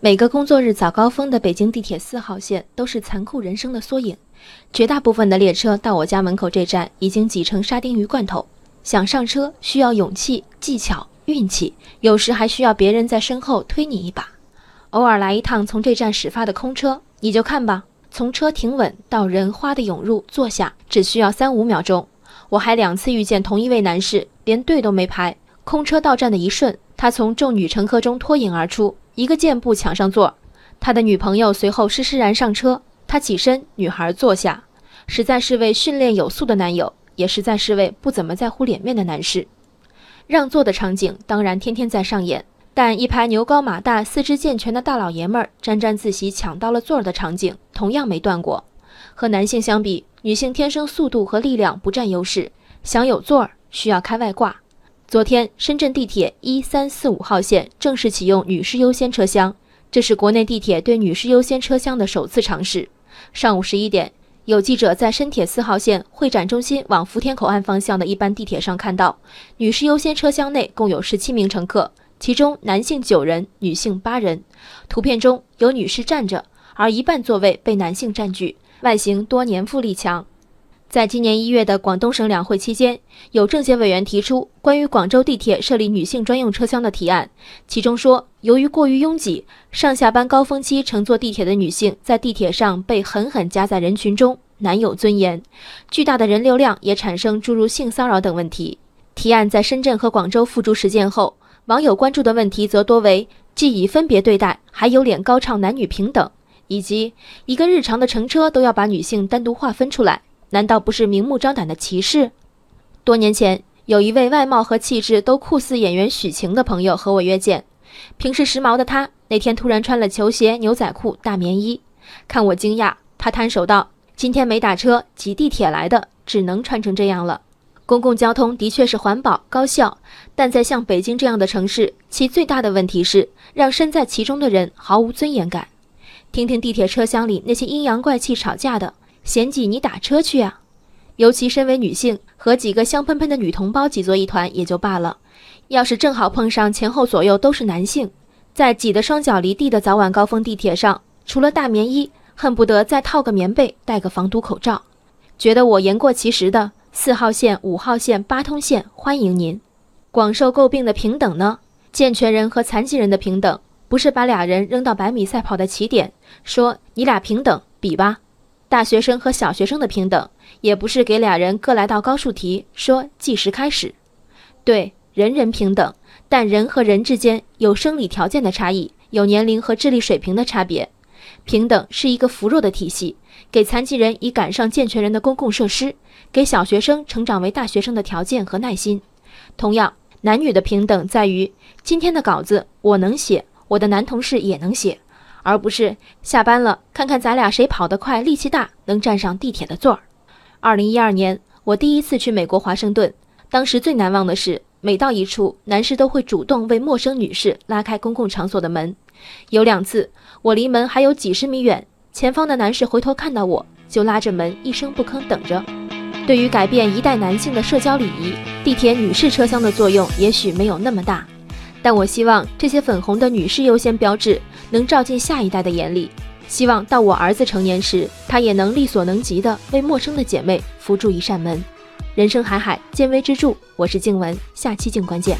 每个工作日早高峰的北京地铁四号线都是残酷人生的缩影。绝大部分的列车到我家门口这站已经挤成沙丁鱼罐头，想上车需要勇气、技巧、运气，有时还需要别人在身后推你一把。偶尔来一趟从这站始发的空车，你就看吧，从车停稳到人哗的涌入坐下，只需要三五秒钟。我还两次遇见同一位男士，连队都没排，空车到站的一瞬，他从众女乘客中脱颖而出。一个箭步抢上座，他的女朋友随后施施然上车。他起身，女孩坐下，实在是位训练有素的男友，也实在是位不怎么在乎脸面的男士。让座的场景当然天天在上演，但一排牛高马大、四肢健全的大老爷们儿沾沾自喜抢到了座儿的场景同样没断过。和男性相比，女性天生速度和力量不占优势，想有座儿需要开外挂。昨天，深圳地铁一三四五号线正式启用女士优先车厢，这是国内地铁对女士优先车厢的首次尝试。上午十一点，有记者在深铁四号线会展中心往福田口岸方向的一班地铁上看到，女士优先车厢内共有十七名乘客，其中男性九人，女性八人。图片中有女士站着，而一半座位被男性占据，外形多年富力强。在今年一月的广东省两会期间，有政协委员提出关于广州地铁设立女性专用车厢的提案，其中说，由于过于拥挤，上下班高峰期乘坐地铁的女性在地铁上被狠狠夹在人群中，难有尊严。巨大的人流量也产生诸如性骚扰等问题。提案在深圳和广州付诸实践后，网友关注的问题则多为既已分别对待，还有脸高唱男女平等，以及一个日常的乘车都要把女性单独划分出来。难道不是明目张胆的歧视？多年前，有一位外貌和气质都酷似演员许晴的朋友和我约见。平时时髦的他，那天突然穿了球鞋、牛仔裤、大棉衣。看我惊讶，他摊手道：“今天没打车，挤地铁来的，只能穿成这样了。”公共交通的确是环保高效，但在像北京这样的城市，其最大的问题是让身在其中的人毫无尊严感。听听地铁车厢里那些阴阳怪气吵架的。嫌挤你打车去啊！尤其身为女性，和几个香喷喷的女同胞挤作一团也就罢了，要是正好碰上前后左右都是男性，在挤得双脚离地的早晚高峰地铁上，除了大棉衣，恨不得再套个棉被，戴个防毒口罩。觉得我言过其实的四号线、五号线、八通线，欢迎您。广受诟病的平等呢？健全人和残疾人的平等，不是把俩人扔到百米赛跑的起点，说你俩平等，比吧。大学生和小学生的平等，也不是给俩人各来道高数题，说计时开始。对，人人平等，但人和人之间有生理条件的差异，有年龄和智力水平的差别。平等是一个扶弱的体系，给残疾人以赶上健全人的公共设施，给小学生成长为大学生的条件和耐心。同样，男女的平等在于，今天的稿子我能写，我的男同事也能写。而不是下班了，看看咱俩谁跑得快、力气大，能站上地铁的座儿。二零一二年，我第一次去美国华盛顿，当时最难忘的是，每到一处，男士都会主动为陌生女士拉开公共场所的门。有两次，我离门还有几十米远，前方的男士回头看到我，就拉着门一声不吭等着。对于改变一代男性的社交礼仪，地铁女士车厢的作用也许没有那么大。但我希望这些粉红的女士优先标志能照进下一代的眼里，希望到我儿子成年时，他也能力所能及的为陌生的姐妹扶住一扇门。人生海海，见微知著。我是静文，下期静观见。